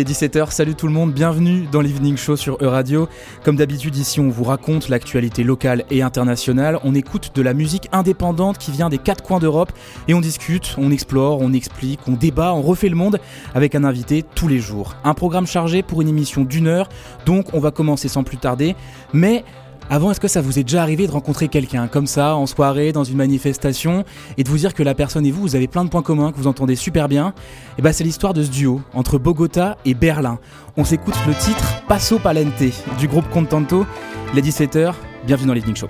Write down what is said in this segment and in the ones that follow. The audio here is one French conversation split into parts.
est 17h, salut tout le monde, bienvenue dans l'Evening Show sur E-Radio. Comme d'habitude ici on vous raconte l'actualité locale et internationale, on écoute de la musique indépendante qui vient des quatre coins d'Europe et on discute, on explore, on explique, on débat, on refait le monde avec un invité tous les jours. Un programme chargé pour une émission d'une heure, donc on va commencer sans plus tarder, mais avant, est-ce que ça vous est déjà arrivé de rencontrer quelqu'un comme ça, en soirée, dans une manifestation, et de vous dire que la personne et vous, vous avez plein de points communs, que vous entendez super bien? Et eh ben, c'est l'histoire de ce duo entre Bogota et Berlin. On s'écoute le titre Passo Palente du groupe Contanto. Les 17h, bienvenue dans l'Evening Show.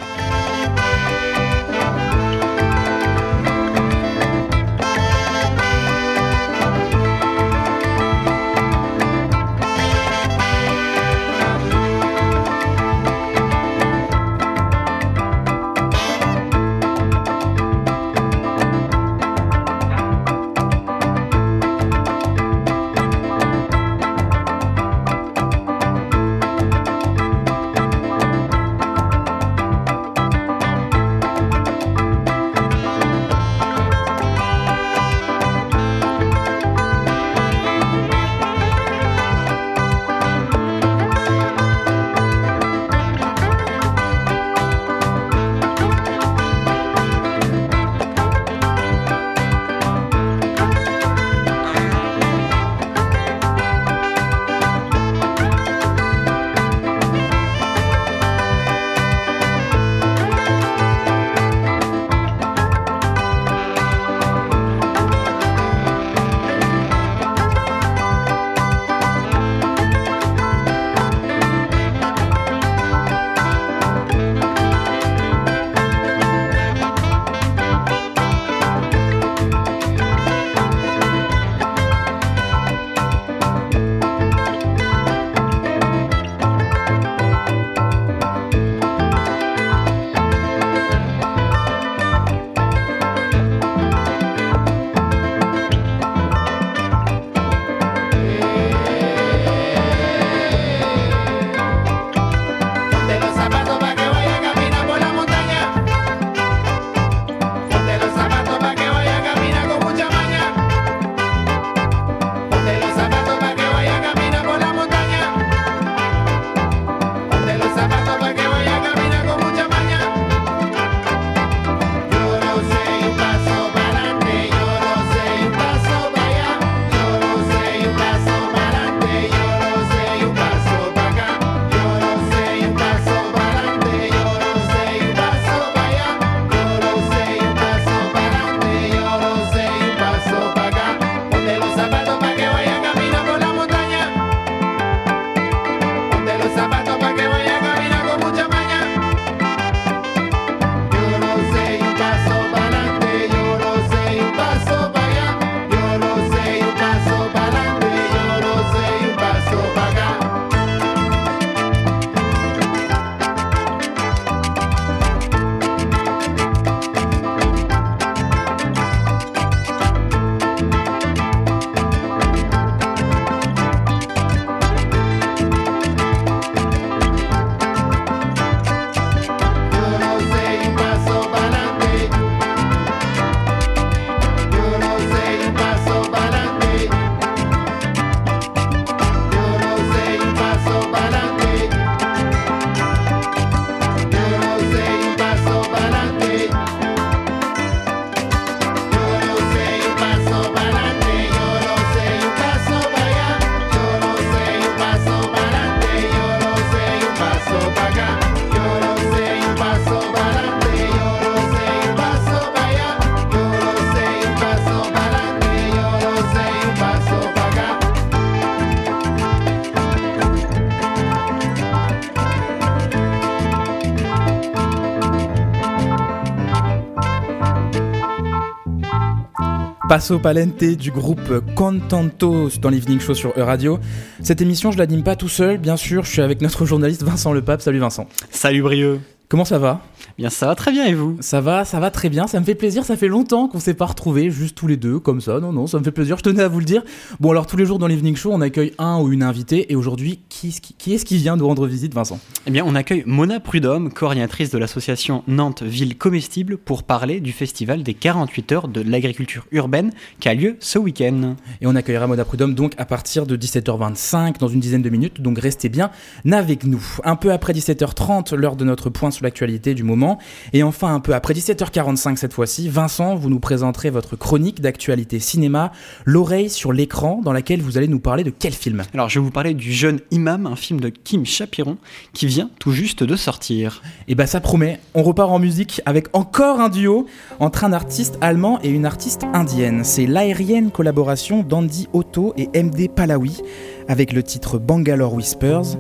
Passo Palente du groupe Contentos dans l'Evening Show sur E-Radio. Cette émission, je l'anime pas tout seul, bien sûr, je suis avec notre journaliste Vincent Lepape. Salut Vincent. Salut Brieux. Comment ça va? Bien, ça va très bien et vous? Ça va, ça va très bien, ça me fait plaisir, ça fait longtemps qu'on s'est pas retrouvés, juste tous les deux, comme ça, non, non, ça me fait plaisir, je tenais à vous le dire. Bon alors tous les jours dans l'Evening Show, on accueille un ou une invitée, et aujourd'hui, qui, est-ce qui vient nous rendre visite, Vincent? Eh bien, on accueille Mona Prudhomme, coordinatrice de l'association Nantes Ville Comestible, pour parler du festival des 48 heures de l'agriculture urbaine qui a lieu ce week-end. Et on accueillera Mona Prudhomme donc à partir de 17h25, dans une dizaine de minutes, donc restez bien avec nous. Un peu après 17h30, l'heure de notre point sur l'actualité du moment. Et enfin, un peu après 17h45 cette fois-ci, Vincent, vous nous présenterez votre chronique d'actualité cinéma, L'oreille sur l'écran, dans laquelle vous allez nous parler de quel film? Alors, je vais vous parler du Jeune Imam, un film de Kim Chapiron qui vient tout juste de sortir. Et bah, ça promet. On repart en musique avec encore un duo entre un artiste allemand et une artiste indienne. C'est l'aérienne collaboration d'Andy Otto et MD Palawi avec le titre Bangalore Whispers.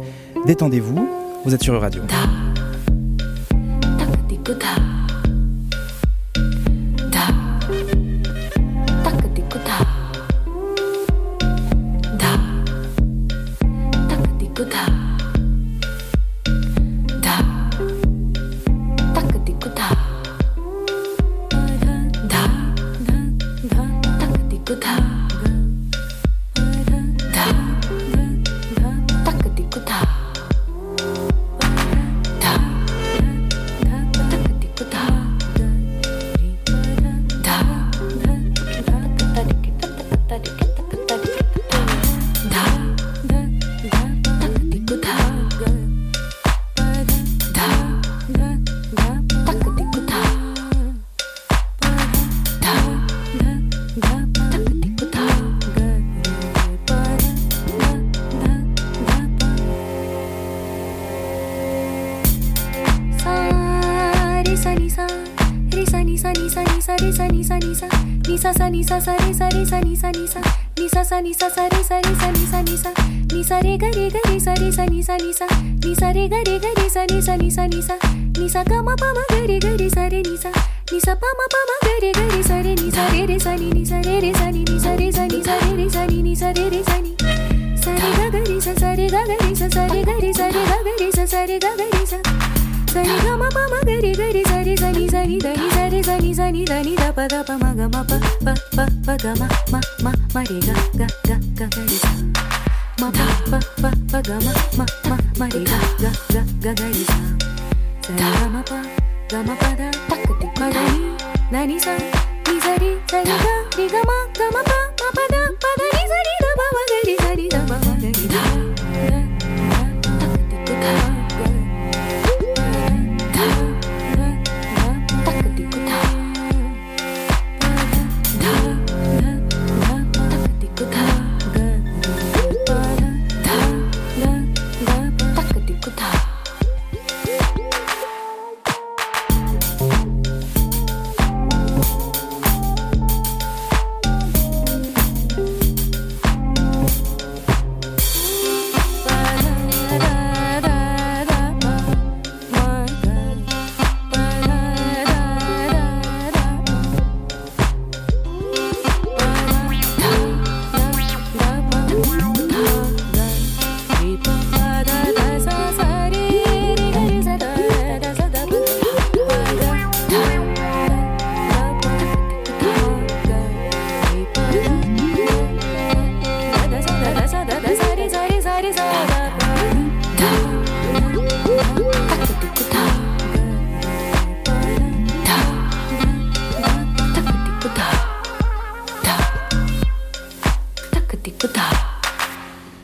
Détendez-vous, vous êtes sur Radio. Sa ni sa ni sa ni sa ni sa ga ma pa ma ga re ga re sa re ni sa ni sa pa ma pa ma ga re ga re sa re ni sa re re sa ni ni sa re re sa ni ni sa re sa ni sa re re sa ni ni sa re re sa ni sa re ga ga re sa sa re ga ga re sa sa re ga re sa re ga ga re sa sa re ga ga re sa sa re ga ma pa ma ga re ga re sa re sa ni sa ni da ni sa re sa ni sa ni da ni da pa da pa ma ga ma pa pa pa pa ga ma ma ma ma re ga ga ga ga ga re sa ma pa pa pa pa ga ma ma ma ma re ga ga ga ga ga re sa sa re ga ma pa ga ma pa da ta ka ti pa da ni na ni sa ni sa re sa re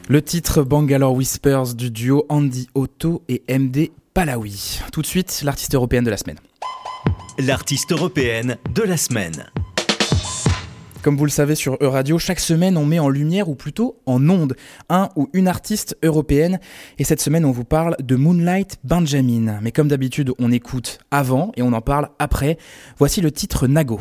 Le titre Bangalore Whispers du duo Andy Otto et MD Palawi. Tout de suite, l'artiste européenne de la semaine. L'artiste européenne de la semaine. Comme vous le savez sur Euradio, chaque semaine on met en lumière ou plutôt en onde un ou une artiste européenne et cette semaine on vous parle de Moonlight Benjamin. Mais comme d'habitude on écoute avant et on en parle après. Voici le titre Nago.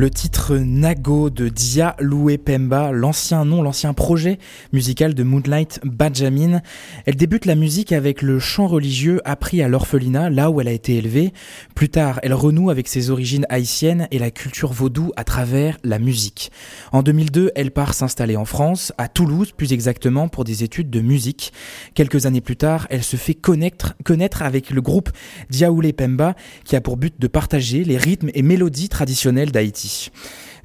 Le titre Nago de Dia Loué Pemba, l'ancien nom, l'ancien projet musical de Moonlight Benjamin. Elle débute la musique avec le chant religieux appris à l'orphelinat, là où elle a été élevée. Plus tard, elle renoue avec ses origines haïtiennes et la culture vaudou à travers la musique. En 2002, elle part s'installer en France, à Toulouse plus exactement, pour des études de musique. Quelques années plus tard, elle se fait connaître, avec le groupe Diaoulé Pemba, qui a pour but de partager les rythmes et mélodies traditionnelles d'Haïti.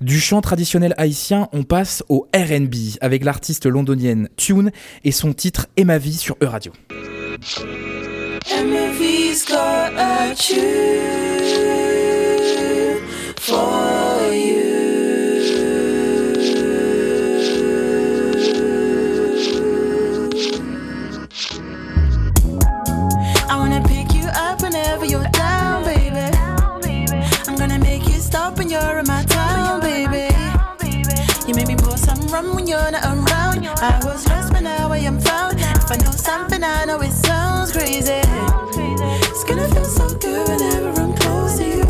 Du chant traditionnel haïtien, on passe au RB avec l'artiste londonienne Tune et son titre Et ma vie sur E-Radio. You're in my town, baby. You made me pour some rum when you're not around. I was lost, but now I am found. If I know something, I know it sounds crazy. It's gonna feel so good whenever I'm close to you.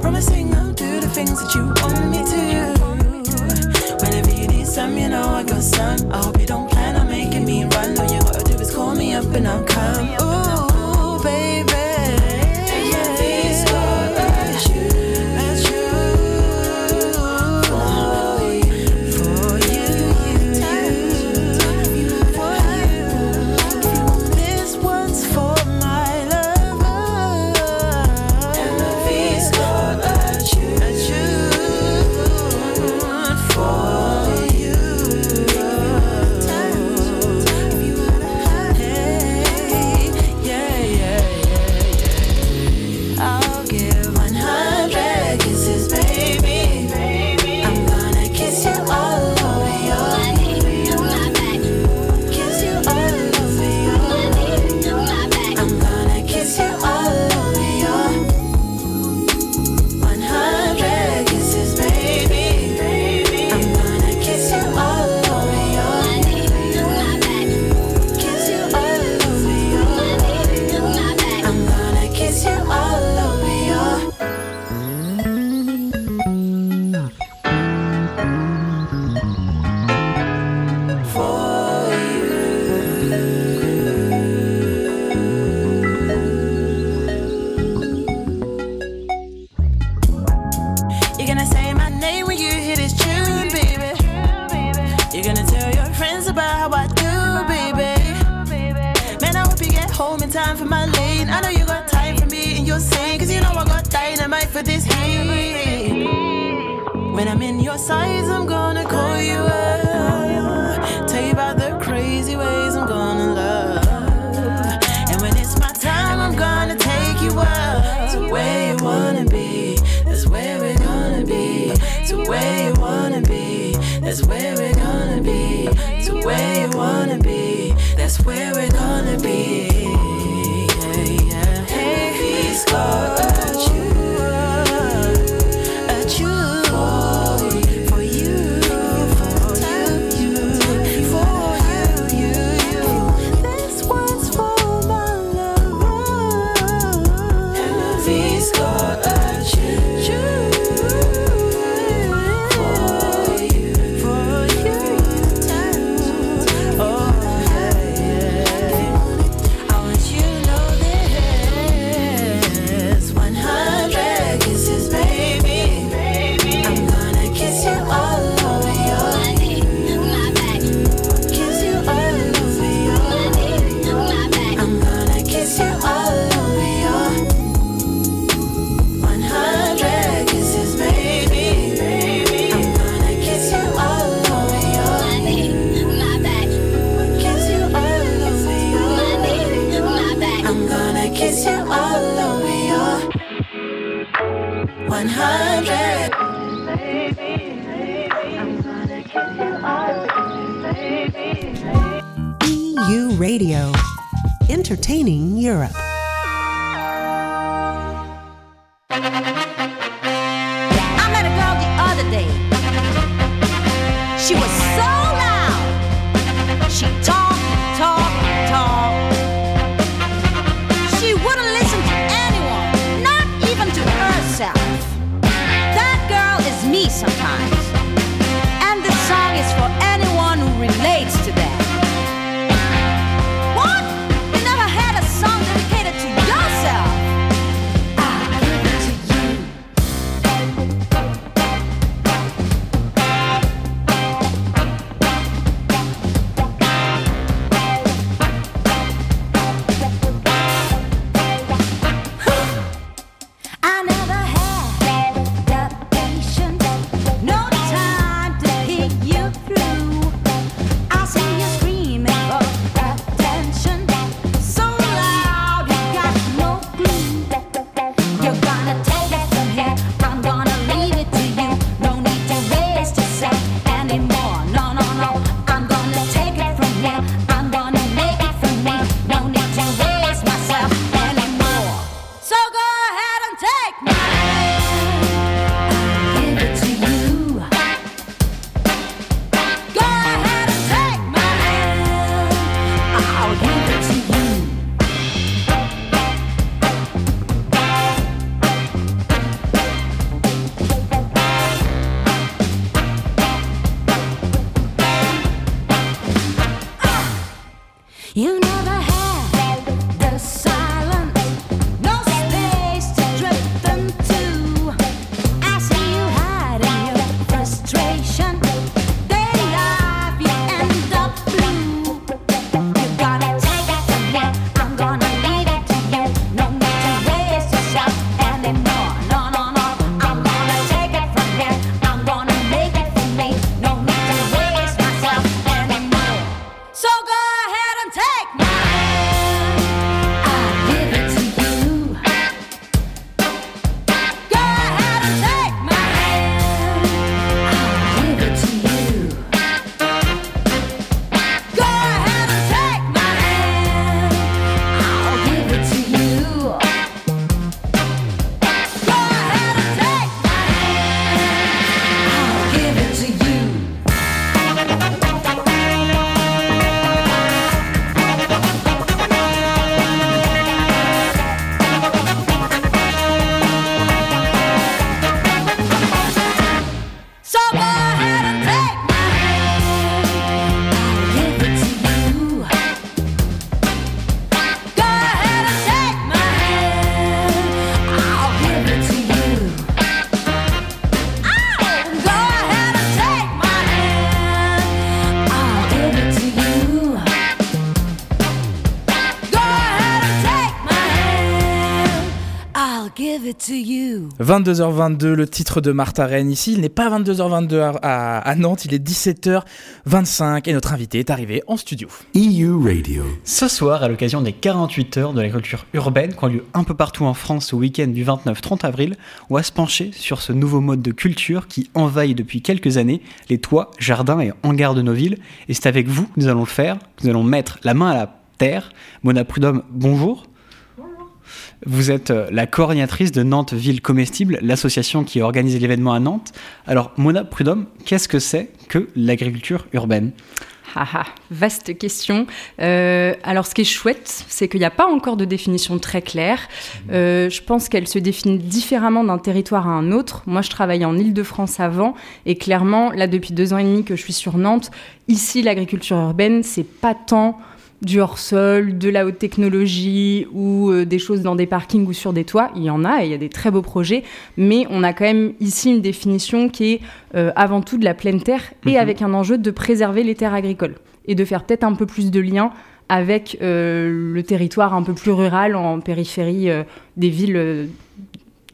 Promising I'll do the things that you want me to. Whenever you need some, you know I got some. I hope you don't plan on making me run. All you gotta do is call me up and I'll come. Ooh, 22h22, le titre de Martha Rennes ici. Il n'est pas 22h22 à, à- à Nantes, il est 17h25 et notre invité est arrivé en studio. EU Radio. Ce soir, à l'occasion des 48 heures de l'agriculture urbaine qui ont lieu un peu partout en France au week-end du 29-30 avril, on va se pencher sur ce nouveau mode de culture qui envahit depuis quelques années les toits, jardins et hangars de nos villes. Et c'est avec vous que nous allons le faire, nous allons mettre la main à la terre. Mona Prudhomme, bonjour. Vous êtes euh, la coordinatrice de Nantes Ville Comestible, l'association qui a organisé l'événement à Nantes. Alors, Mona Prudhomme, qu'est-ce que c'est que l'agriculture urbaine? Ah ah, vaste question. Euh, alors, ce qui est chouette, c'est qu'il n'y a pas encore de définition très claire. Euh, je pense qu'elle se définit différemment d'un territoire à un autre. Moi, je travaillais en Île-de-France avant, et clairement, là, depuis deux ans et demi que je suis sur Nantes, ici, l'agriculture urbaine, c'est pas tant du hors-sol, de la haute technologie ou euh, des choses dans des parkings ou sur des toits. Il y en a et il y a des très beaux projets, mais on a quand même ici une définition qui est euh, avant tout de la pleine terre et Mhm. avec un enjeu de préserver les terres agricoles et de faire peut-être un peu plus de liens avec euh, le territoire un peu plus rural en périphérie des villes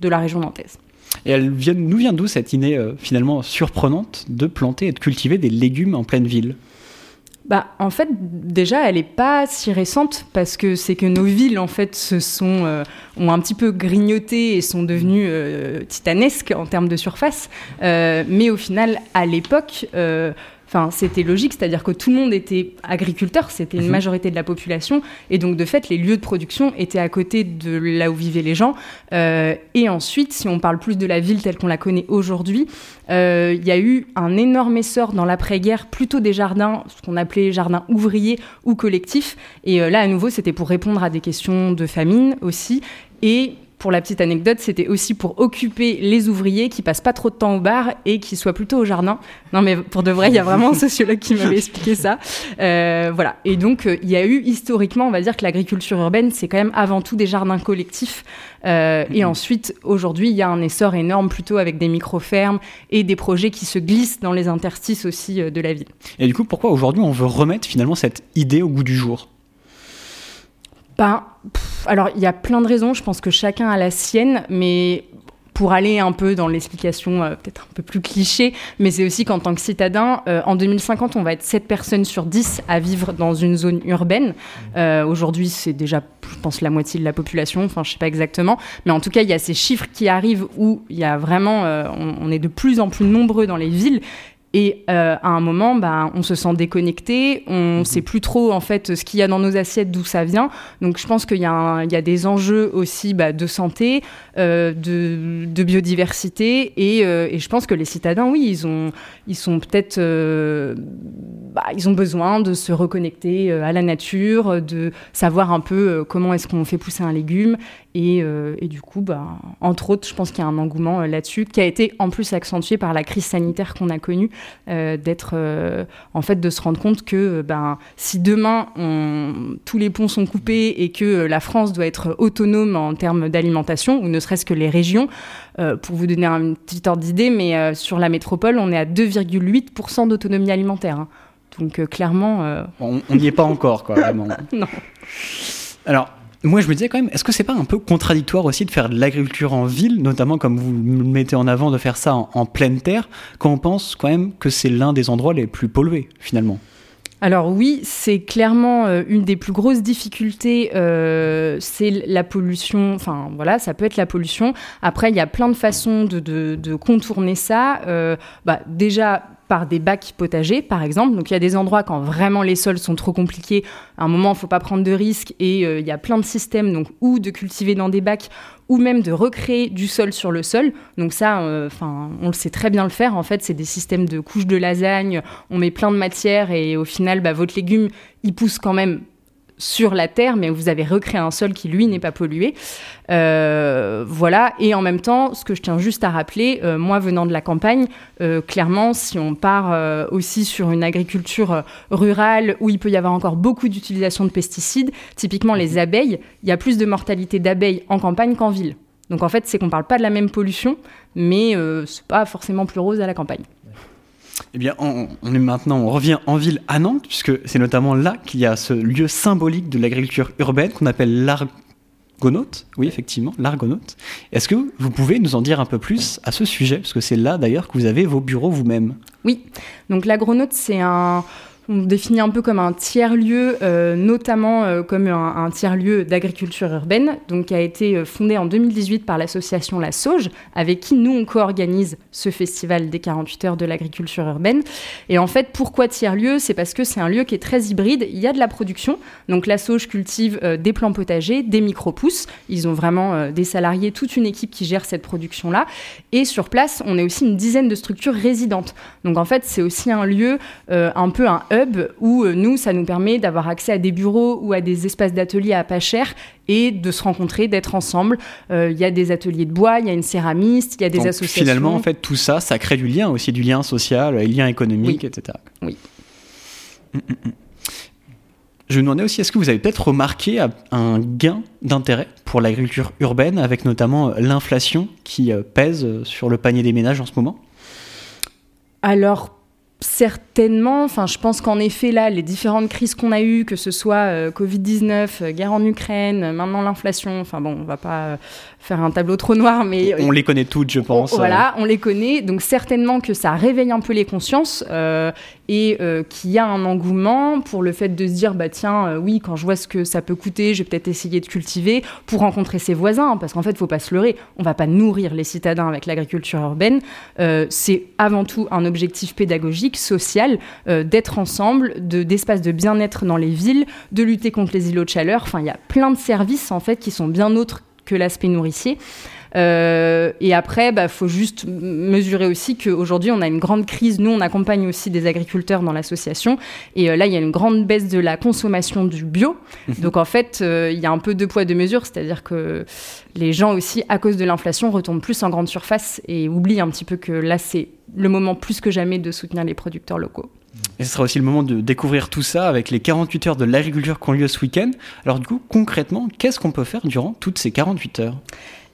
de la région nantaise. Et elle vient, nous vient d'où cette idée finalement surprenante de planter et de cultiver des légumes en pleine ville? Bah, en fait, déjà, elle n'est pas si récente parce que c'est que nos villes, en fait, se sont, euh, ont un petit peu grignoté et sont devenues euh, titanesques en termes de surface. Euh, mais au final, à l'époque, euh, Enfin, c'était logique, c'est-à-dire que tout le monde était agriculteur, c'était une Mhm. majorité de la population, et donc de fait, les lieux de production étaient à côté de là où vivaient les gens. Euh, et ensuite, si on parle plus de la ville telle qu'on la connaît aujourd'hui, euh, il y a eu un énorme essor dans l'après-guerre, plutôt des jardins, ce qu'on appelait jardins ouvriers ou collectifs. Et euh, là, à nouveau, c'était pour répondre à des questions de famine aussi. Et pour la petite anecdote, c'était aussi pour occuper les ouvriers qui passent pas trop de temps au bar et qui soient plutôt au jardin. Non, mais pour de vrai, il y a vraiment un sociologue qui m'avait expliqué ça. Euh, voilà. Et donc, euh, il y a eu historiquement, on va dire que l'agriculture urbaine, c'est quand même avant tout des jardins collectifs. Euh, Et ensuite, aujourd'hui, il y a un essor énorme plutôt avec des micro-fermes et des projets qui se glissent dans les interstices aussi de la ville. Et du coup, pourquoi aujourd'hui on veut remettre finalement cette idée au goût du jour? Alors, il y a plein de raisons. Je pense que chacun a la sienne, mais pour aller un peu dans l'explication euh, peut-être un peu plus cliché, mais c'est aussi qu'en tant que citadin, euh, en 2050, on va être 7 personnes sur 10 à vivre dans une zone urbaine. Euh, Aujourd'hui, c'est déjà, je pense, la moitié de la population, enfin, je sais pas exactement, mais en tout cas, il y a ces chiffres qui arrivent où il y a vraiment, on est de plus en plus nombreux dans les villes. Et euh, à un moment, bah, on se sent déconnecté, on sait plus trop en fait ce qu'il y a dans nos assiettes, d'où ça vient. Donc je pense qu'il y, a y des enjeux aussi bah, de santé, euh, de, de biodiversité, et, euh, et je pense que les citadins, oui, ils ont, ils sont peut-être, bah, ils ont besoin de se reconnecter à la nature, de savoir un peu comment est-ce qu'on fait pousser un légume, et, et du coup, bah, entre autres, je pense qu'il y a un engouement là-dessus qui a été en plus accentué par la crise sanitaire qu'on a connue, d'être, euh, en fait, de se rendre compte que euh, ben, si demain on- tous les ponts sont coupés et que euh, la France doit être autonome en termes d'alimentation, ou ne serait-ce que les régions, euh, pour vous donner un petit ordre d'idée, mais euh, sur la métropole, on est à 2,8% d'autonomie alimentaire. hein. Donc euh, clairement, euh, On on n'y est pas encore, quoi, vraiment. Non. Alors, moi, je me disais quand même, est-ce que c'est pas un peu contradictoire aussi de faire de l'agriculture en ville, notamment comme vous le mettez en avant, de faire ça en, pleine terre, quand on pense quand même que c'est l'un des endroits les plus pollués, finalement? Alors oui, c'est clairement euh, une des plus grosses difficultés, euh, c'est la pollution. Enfin voilà, ça peut être la pollution. Après, il y a plein de façons de contourner ça. Euh, bah, déjà par des bacs potagers, par exemple. Donc il y a des endroits quand vraiment les sols sont trop compliqués. À un moment, il faut pas prendre de risques et euh, il y a plein de systèmes. Donc ou de cultiver dans des bacs ou même de recréer du sol sur le sol. Donc ça, euh, on le sait très bien le faire. En fait, c'est des systèmes de couches de lasagne. On met plein de matière et au final, bah, votre légume, il pousse quand même sur la terre, mais vous avez recréé un sol qui, lui, n'est pas pollué. Euh, voilà. Et en même temps, ce que je tiens juste à rappeler, euh, moi venant de la campagne, euh, clairement, si on part aussi sur une agriculture rurale où il peut y avoir encore beaucoup d'utilisation de pesticides, typiquement les abeilles, il y a plus de mortalité d'abeilles en campagne qu'en ville. Donc en fait, c'est qu'on parle pas de la même pollution, mais c'est pas forcément plus rose à la campagne. Eh bien, on, on est maintenant, on revient en ville à Nantes, puisque c'est notamment là qu'il y a ce lieu symbolique de l'agriculture urbaine qu'on appelle l'Argonaute. Oui, effectivement, l'Argonaute. Est-ce que vous pouvez nous en dire un peu plus à ce sujet? Parce que c'est là d'ailleurs que vous avez vos bureaux vous-même. Oui, donc l'agronaute, c'est un. On définit un peu comme un tiers-lieu, euh, notamment euh, comme un, tiers-lieu d'agriculture urbaine, donc qui a été euh, fondé en 2018 par l'association La Sauge, avec qui nous on co-organise ce festival des 48 heures de l'agriculture urbaine. Et en fait, pourquoi tiers-lieu? C'est parce que c'est un lieu qui est très hybride. Il y a de la production, donc La Sauge cultive des plants potagers, des micro-pousses. Ils ont vraiment des salariés, toute une équipe qui gère cette production-là. Et sur place, on est aussi une dizaine de structures résidentes. Donc en fait, c'est aussi un lieu, un peu un hub, où euh, nous, ça nous permet d'avoir accès à des bureaux ou à des espaces d'ateliers à pas cher et de se rencontrer, d'être ensemble. Euh, Il y a des ateliers de bois, il y a une céramiste, il y a des Donc, associations. Finalement, en fait, tout ça, ça crée du lien aussi, du lien social, et lien économique, Oui. etc. Oui. Mm, mm, mm. Je me demandais aussi, est-ce que vous avez peut-être remarqué euh, un gain d'intérêt pour l'agriculture urbaine, avec notamment euh, l'inflation qui euh, pèse euh, sur le panier des ménages en ce moment? Alors, certainement, enfin, je pense qu'en effet, là, les différentes crises qu'on a eues, que ce soit euh, Covid-19, euh, guerre en Ukraine, euh, maintenant l'inflation, enfin bon, on va pas faire un tableau trop noir, mais... On les connaît toutes, je pense. On- voilà, on les connaît, donc certainement que ça réveille un peu les consciences euh, et euh, qu'il y a un engouement pour le fait de se dire, bah tiens, euh, oui, quand je vois ce que ça peut coûter, je vais peut-être essayer de cultiver pour rencontrer ses voisins, parce qu'en fait, faut pas se leurrer, on va pas nourrir les citadins avec l'agriculture urbaine, Euh, c'est avant tout un objectif pédagogique, social, euh, d'être ensemble, de d'espaces de bien-être dans les villes, de lutter contre les îlots de chaleur, enfin, il y a plein de services en fait qui sont bien autres que l'aspect nourricier. Euh, et après, bah, faut juste mesurer aussi qu'aujourd'hui, on a une grande crise. Nous, on accompagne aussi des agriculteurs dans l'association. Et euh, là, il y a une grande baisse de la consommation du bio. Donc, en fait, euh, il y a un peu deux poids, deux mesures. C'est-à-dire que les gens aussi, à cause de l'inflation, retombent plus en grande surface et oublient un petit peu que là, c'est le moment plus que jamais de soutenir les producteurs locaux. Ce sera aussi le moment de découvrir tout ça avec les 48 heures de l'agriculture qui ont lieu ce week-end. Alors du coup, concrètement, qu'est-ce qu'on peut faire durant toutes ces 48 heures?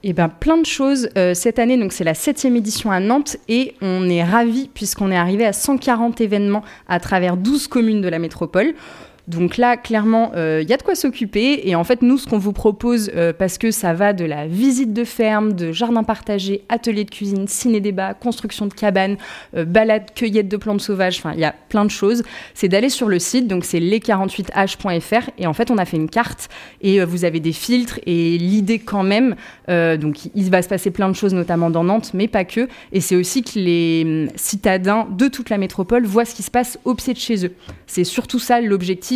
Eh ben, plein de choses. Euh, cette année, c'est la septième édition à Nantes et on est ravis puisqu'on est arrivé à 140 événements à travers 12 communes de la métropole. Donc là, clairement, euh, il y a de quoi s'occuper. Et en fait, nous, ce qu'on vous propose, euh, parce que ça va de la visite de ferme, de jardin partagé, atelier de cuisine, ciné-débat, construction de cabanes, euh, balade, cueillette de plantes sauvages, enfin, il y a plein de choses. C'est d'aller sur le site, donc c'est les48h.fr. Et en fait, on a fait une carte et euh, vous avez des filtres. Et l'idée, quand même, euh, donc il va se passer plein de choses, notamment dans Nantes, mais pas que. Et c'est aussi que les hum, citadins de toute la métropole voient ce qui se passe au pied de chez eux. C'est surtout ça l'objectif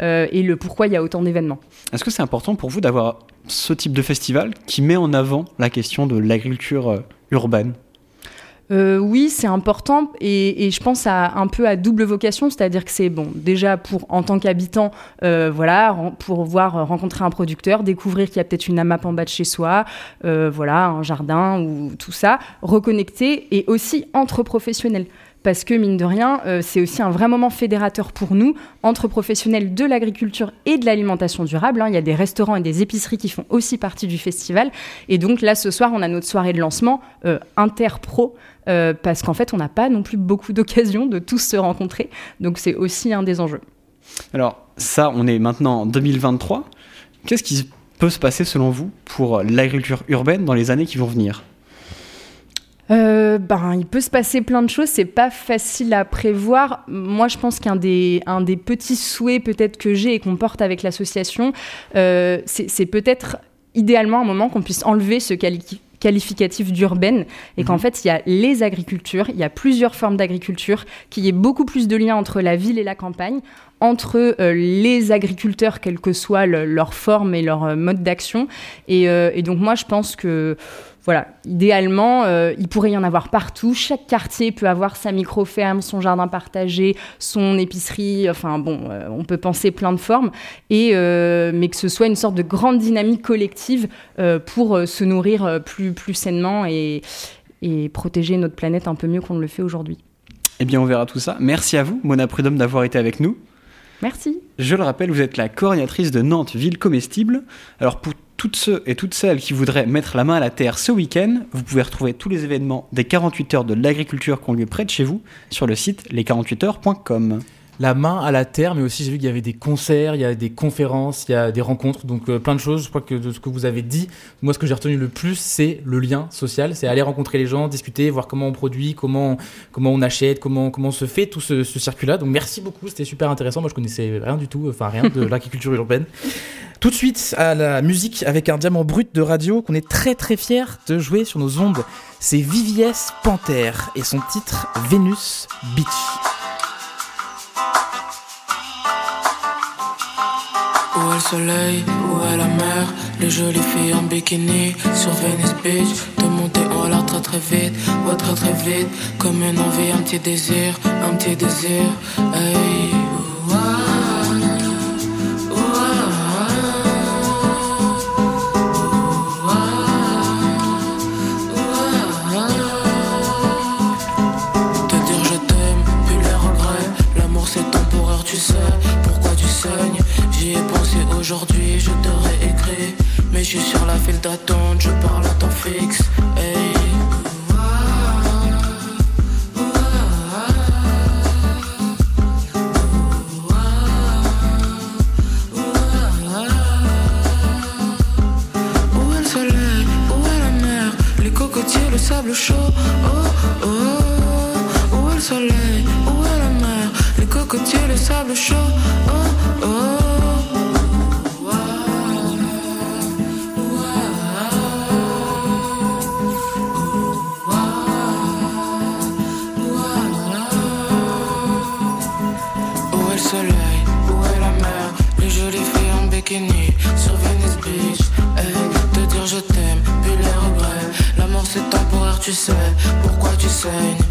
euh, et le pourquoi il y a autant d'événements. Est-ce que c'est important pour vous d'avoir ce type de festival qui met en avant la question de l'agriculture euh, urbaine? Euh, oui, c'est important et, et je pense à un peu à double vocation, c'est-à-dire que c'est bon déjà pour en tant qu'habitant, euh, voilà, pour voir rencontrer un producteur, découvrir qu'il y a peut-être une AMAP en bas de chez soi, euh, voilà, un jardin ou tout ça, reconnecter et aussi entre professionnels. Parce que mine de rien, euh, c'est aussi un vrai moment fédérateur pour nous, entre professionnels de l'agriculture et de l'alimentation durable. hein. Il y a des restaurants et des épiceries qui font aussi partie du festival. Et donc là, ce soir, on a notre soirée de lancement euh, interpro, euh, parce qu'en fait, on n'a pas non plus beaucoup d'occasions de tous se rencontrer. Donc c'est aussi un des enjeux. Alors ça, on est maintenant en 2023. Qu'est-ce qui peut se passer selon vous pour l'agriculture urbaine dans les années qui vont venir? Euh, ben, il peut se passer plein de choses, c'est pas facile à prévoir. Moi, je pense qu'un des, un des petits souhaits peut-être que j'ai et qu'on porte avec l'association, euh, c'est peut-être idéalement un moment qu'on puisse enlever ce quali- qualificatif d'urbaine et qu'en fait il y a les agricultures, il y a plusieurs formes d'agriculture, qu'il y ait beaucoup plus de liens entre la ville et la campagne, entre euh, les agriculteurs, quelle que soit le- leur forme et leur euh, mode d'action. Et, euh, et donc moi je pense que voilà, idéalement, euh, il pourrait y en avoir partout. Chaque quartier peut avoir sa micro-ferme, son jardin partagé, son épicerie. Enfin bon, euh, on peut penser plein de formes. Et, euh, mais que ce soit une sorte de grande dynamique collective pour se nourrir plus, plus sainement et, et protéger notre planète un peu mieux qu'on ne le fait aujourd'hui. Eh bien, on verra tout ça. Merci à vous, Mona Prudhomme, d'avoir été avec nous. Merci. Je le rappelle, vous êtes la coordinatrice de Nantes Ville Comestible. Alors pour toutes ceux et toutes celles qui voudraient mettre la main à la terre ce week-end, vous pouvez retrouver tous les événements des 48 heures de l'agriculture qui ont lieu près de chez vous sur le site les48heures.com. La main à la terre, mais aussi j'ai vu qu'il y avait des concerts, il y a des conférences, il y a des rencontres, donc euh, plein de choses. Je crois que de ce que vous avez dit, moi ce que j'ai retenu le plus, c'est le lien social, c'est aller rencontrer les gens, discuter, voir comment on produit, comment, comment on achète, comment, comment se fait tout ce, ce circuit-là. Donc merci beaucoup, c'était super intéressant. Moi je connaissais rien du tout, enfin rien de l'agriculture urbaine. Tout de suite à la musique avec un diamant brut de radio qu'on est très très fier de jouer sur nos ondes. C'est VVS Panther et son titre Venus Beach. Où est le soleil, où est la mer? Les jolies filles en bikini sur Venice Beach. De monter en l'air très très vite, ouais très très vite. Comme une envie, un petit désir, un petit désir. Hey, aujourd'hui, je t'aurais écrit Mais je suis sur la file d'attente, je parle à temps fixe. Où est le soleil, où est la mer? Les cocotiers, le sable chaud. Oh oh Où est le soleil, où est la mer? Les cocotiers, le sable chaud. Oh oh sing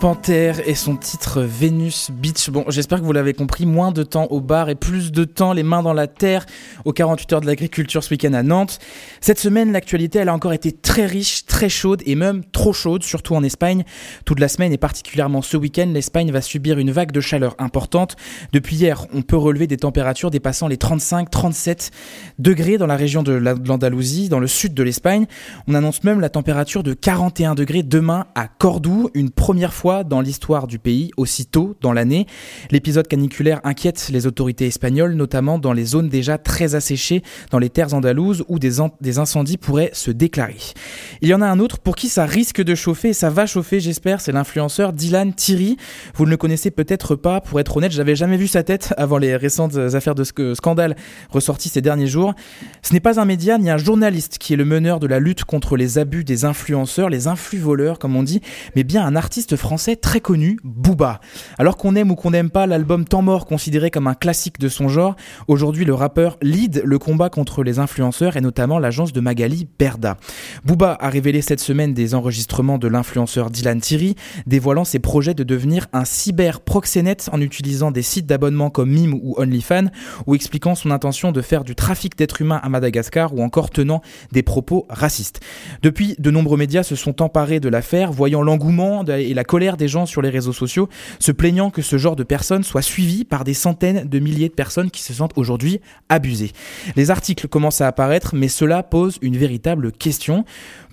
Panthère et son titre Vénus Beach. Bon, j'espère que vous l'avez compris, moins de temps au bar et plus de temps les mains dans la terre aux 48 heures de l'agriculture ce week-end à Nantes. Cette semaine, l'actualité, elle a encore été très riche, très chaude et même trop chaude, surtout en Espagne. Toute la semaine et particulièrement ce week-end, l'Espagne va subir une vague de chaleur importante. Depuis hier, on peut relever des températures dépassant les 35-37 degrés dans la région de l'Andalousie, dans le sud de l'Espagne. On annonce même la température de 41 degrés demain à Cordoue, une première fois dans l'histoire du pays, aussitôt dans l'année. L'épisode caniculaire inquiète les autorités espagnoles, notamment dans les zones déjà très asséchées dans les terres andalouses où des, incendies pourraient se déclarer. Il y en a un autre pour qui ça risque de chauffer, ça va chauffer j'espère, c'est l'influenceur Dylan Thierry. Vous ne le connaissez peut-être pas, pour être honnête, j'avais jamais vu sa tête avant les récentes affaires de sc- scandale ressorties ces derniers jours. Ce n'est pas un média ni un journaliste qui est le meneur de la lutte contre les abus des influenceurs, les influx-voleurs comme on dit, mais bien un artiste français très connu, Booba. Alors qu'on aime ou qu'on n'aime pas l'album Temps mort considéré comme un classique de son genre, aujourd'hui le rappeur lead le combat contre les influenceurs et notamment l'agence de Magali Berda. Booba a révélé cette semaine des enregistrements de l'influenceur Dylan Thierry, dévoilant ses projets de devenir un cyber proxénète en utilisant des sites d'abonnement comme Mime ou OnlyFans, ou expliquant son intention de faire du trafic d'êtres humains à Madagascar ou encore tenant des propos racistes. Depuis, de nombreux médias se sont emparés de l'affaire, voyant l'engouement et la colère des gens sur les réseaux sociaux, se plaignant que ce genre de personnes soit suivi par des centaines de milliers de personnes qui se sentent aujourd'hui abusées. Les articles commencent à apparaître, mais cela pose une véritable question.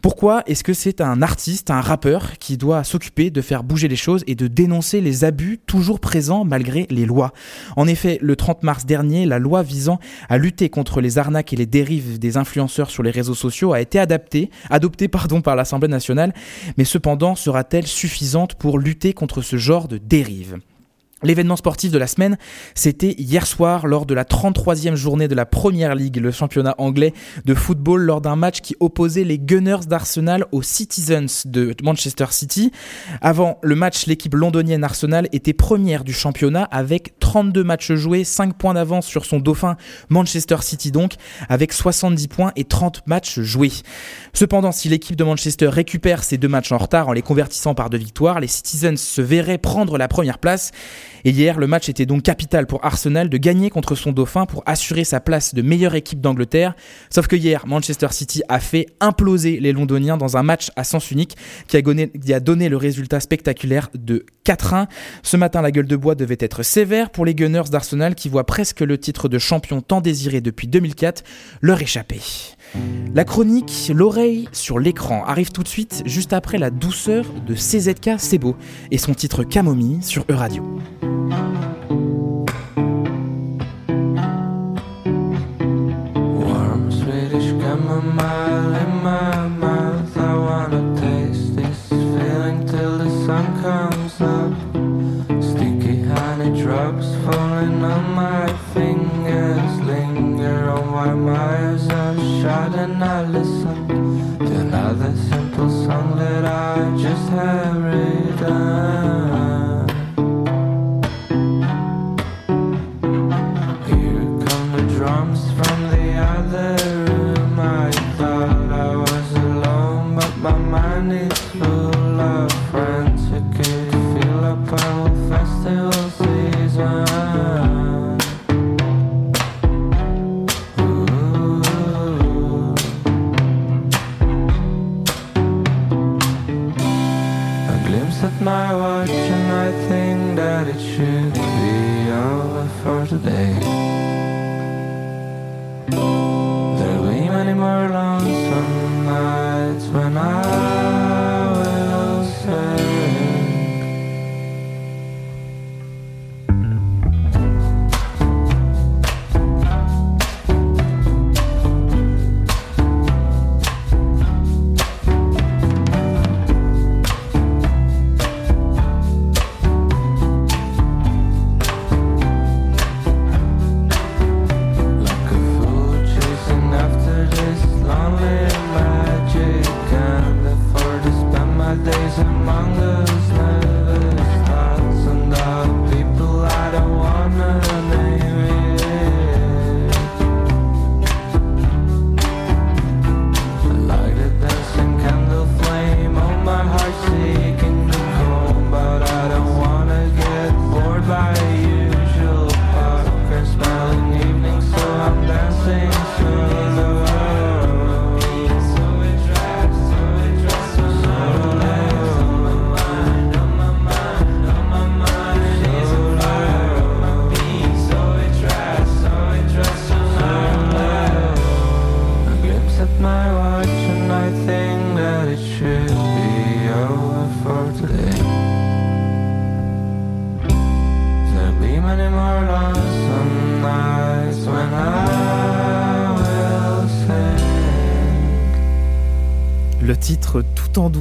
Pourquoi est-ce que c'est un artiste, un rappeur, qui doit s'occuper de faire bouger les choses et de dénoncer les abus toujours présents malgré les lois? En effet, le 30 mars dernier, la loi visant à lutter contre les arnaques et les dérives des influenceurs sur les réseaux sociaux a été adaptée, adoptée pardon, par l'Assemblée nationale, mais cependant sera-t-elle suffisante pour lutter contre ce genre de dérives? L'événement sportif de la semaine, c'était hier soir lors de la 33e journée de la Première Ligue, le championnat anglais de football, lors d'un match qui opposait les Gunners d'Arsenal aux Citizens de Manchester City. Avant le match, l'équipe londonienne Arsenal était première du championnat avec 32 matchs joués, 5 points d'avance sur son dauphin Manchester City donc, avec 70 points et 30 matchs joués. Cependant, si l'équipe de Manchester récupère ces deux matchs en retard en les convertissant par deux victoires, les Citizens se verraient prendre la première place. Et hier, le match était donc capital pour Arsenal de gagner contre son dauphin pour assurer sa place de meilleure équipe d'Angleterre. Sauf que hier, Manchester City a fait imploser les Londoniens dans un match à sens unique qui a donné, le résultat spectaculaire de 4-1. Ce matin, la gueule de bois devait être sévère pour les Gunners d'Arsenal qui voient presque le titre de champion tant désiré depuis 2004 leur échapper. La chronique L'oreille sur l'écran arrive tout de suite, juste après la douceur de CZK Sebo et son titre Camomille sur Euradio. Warm Swedish chamomile in my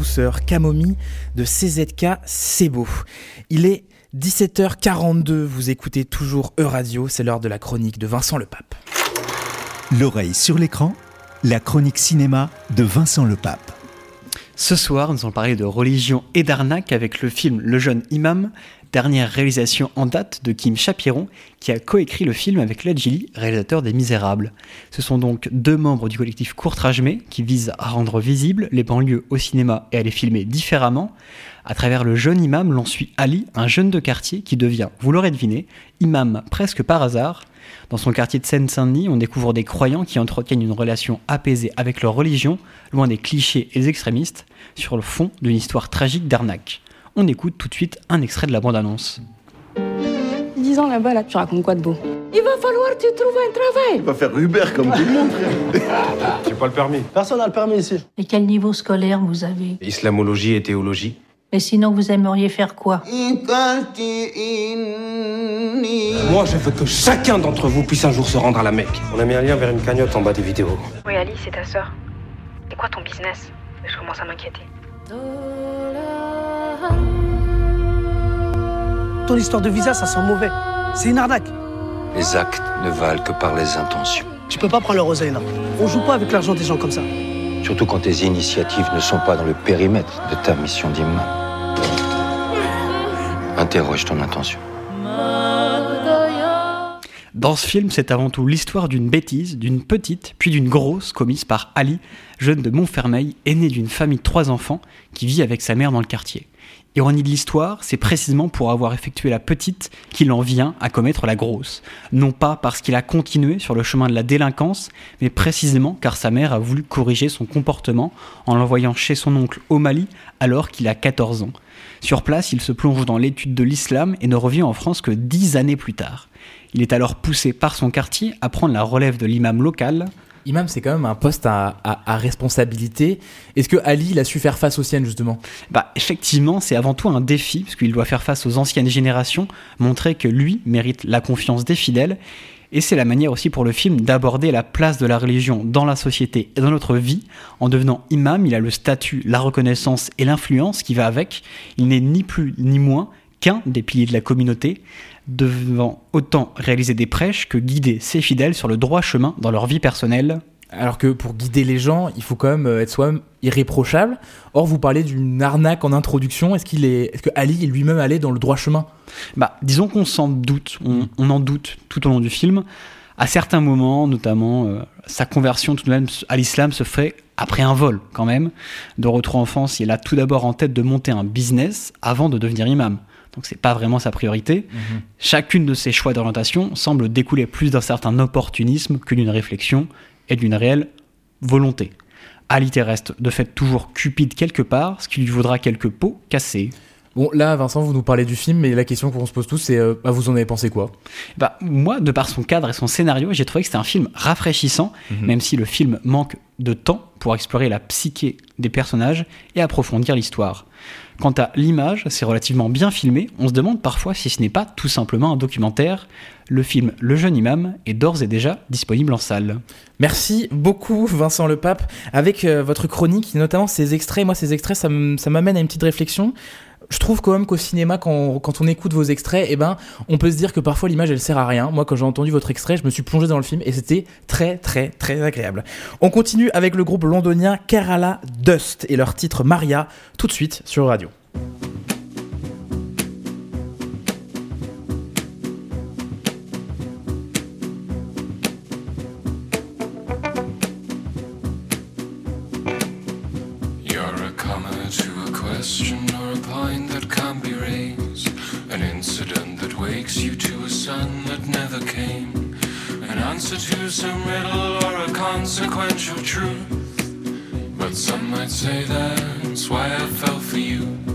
douceur, Camomille de CZK, c'est beau. Il est 17h42, vous écoutez toujours E-Radio, c'est l'heure de la chronique de Vincent Le Pape. L'oreille sur l'écran, la chronique cinéma de Vincent Le Pape. Ce soir, nous allons parler de religion et d'arnaque avec le film Le jeune imam, dernière réalisation en date de Kim Chapiron, qui a coécrit le film avec Led réalisateur des Misérables. Ce sont donc deux membres du collectif Courtrajmé qui visent à rendre visibles les banlieues au cinéma et à les filmer différemment. À travers le jeune imam, l'on suit Ali, un jeune de quartier qui devient, vous l'aurez deviné, imam presque par hasard. Dans son quartier de Seine-Saint-Denis, on découvre des croyants qui entretiennent une relation apaisée avec leur religion, loin des clichés et des extrémistes, sur le fond d'une histoire tragique d'arnaque. On écoute tout de suite un extrait de la bande-annonce. 10 ans là-bas, là, tu racontes quoi de beau? Il va falloir que tu trouves un travail. Il va faire Uber comme tout le monde, frère. J'ai pas le permis. Personne n'a le permis ici. Et quel niveau scolaire vous avez? Islamologie et théologie. Et sinon, vous aimeriez faire quoi? Moi, je veux que chacun d'entre vous puisse un jour se rendre à la Mecque. On a mis un lien vers une cagnotte en bas des vidéos. Oui, Ali, c'est ta sœur. C'est quoi ton business? Je commence à m'inquiéter. Ton histoire de visa, ça sent mauvais. C'est une arnaque. Les actes ne valent que par les intentions. Tu peux pas prendre le rosé, là. On joue pas avec l'argent des gens comme ça. Surtout quand tes initiatives ne sont pas dans le périmètre de ta mission d'imam. Interroge ton intention. Dans ce film, c'est avant tout l'histoire d'une bêtise, d'une petite, puis d'une grosse commise par Ali, jeune de Montfermeil, aîné d'une famille de trois enfants, qui vit avec sa mère dans le quartier. Ironie de l'histoire, c'est précisément pour avoir effectué la petite qu'il en vient à commettre la grosse. Non pas parce qu'il a continué sur le chemin de la délinquance, mais précisément car sa mère a voulu corriger son comportement en l'envoyant chez son oncle au Mali alors qu'il a 14 ans. Sur place, il se plonge dans l'étude de l'islam et ne revient en France que dix années plus tard. Il est alors poussé par son quartier à prendre la relève de l'imam local, Imam, c'est quand même un poste à, responsabilité. Est-ce que Ali, il a su faire face aux siennes, justement? Bah, effectivement, c'est avant tout un défi, parce qu'il doit faire face aux anciennes générations, montrer que lui mérite la confiance des fidèles. Et c'est la manière aussi pour le film d'aborder la place de la religion dans la société et dans notre vie. En devenant imam, il a le statut, la reconnaissance et l'influence qui va avec. Il n'est ni plus ni moins qu'un des piliers de la communauté, devant autant réaliser des prêches que guider ses fidèles sur le droit chemin dans leur vie personnelle. Alors que pour guider les gens, il faut quand même euh, être soi-même irréprochable. Or, vous parlez d'une arnaque en introduction. Est-ce qu'il est, est-ce que Ali est lui-même allé dans le droit chemin? Bah, disons qu'on s'en doute, on, on en doute tout au long du film. À certains moments, notamment, euh, sa conversion tout de même à l'islam se fait après un vol, quand même. De retour en France, il a tout d'abord en tête de monter un business avant de devenir imam. Donc c'est pas vraiment sa priorité. Chacune de ses choix d'orientation semble découler plus d'un certain opportunisme que d'une réflexion et d'une réelle volonté. Ali reste de fait toujours cupide quelque part, ce qui lui vaudra quelques pots cassés. Bon, là, Vincent, vous nous parlez du film, mais la question qu'on se pose tous, c'est euh, bah, vous en avez pensé quoi? Bah, moi, de par son cadre et son scénario, j'ai trouvé que c'était un film rafraîchissant, Mhm. même si le film manque de temps pour explorer la psyché des personnages et approfondir l'histoire. Quant à l'image, c'est relativement bien filmé, on se demande parfois si ce n'est pas tout simplement un documentaire. Le film Le jeune imam est d'ores et déjà disponible en salle. Merci beaucoup, Vincent Le Pape, avec euh, votre chronique, notamment ces extraits. Moi, ces extraits, ça m'amène à une petite réflexion. Je trouve quand même qu'au cinéma, quand, on écoute vos extraits, eh ben, on peut se dire que parfois l'image, elle sert à rien. Moi, quand j'ai entendu votre extrait, je me suis plongé dans le film et c'était très, très, très agréable. On continue avec le groupe londonien Kerala Dust et leur titre Maria, tout de suite sur Radio. Answer to some riddle or a consequential truth. But some might say that's why I fell for you.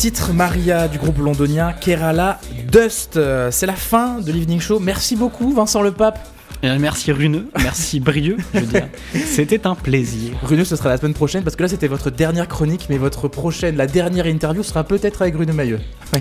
Titre Maria du groupe londonien Kerala Dust. Euh, C'est la fin de l'Evening Show. Merci beaucoup Vincent Le Pape. Euh, merci Runeux, merci Brieux, je veux dire. C'était un plaisir. Runeux, ce sera la semaine prochaine parce que là c'était votre dernière chronique, mais votre prochaine, la dernière interview sera peut-être avec Runeux Mailleux.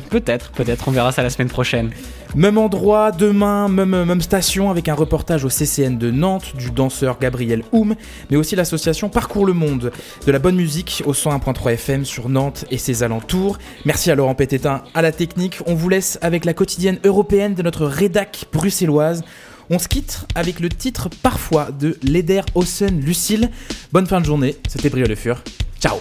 Peut-être, peut-être, on verra ça la semaine prochaine. Même endroit, demain, même, même station, avec un reportage au CCN de Nantes du danseur Gabriel Houm, mais aussi l'association Parcours le Monde, de la bonne musique au 101.3 FM sur Nantes et ses alentours. Merci à Laurent Pététin à la technique. On vous laisse avec la quotidienne européenne de notre rédac bruxelloise. On se quitte avec le titre parfois de Leder Ossen Lucille. Bonne fin de journée, c'était Brio Le Fur. Ciao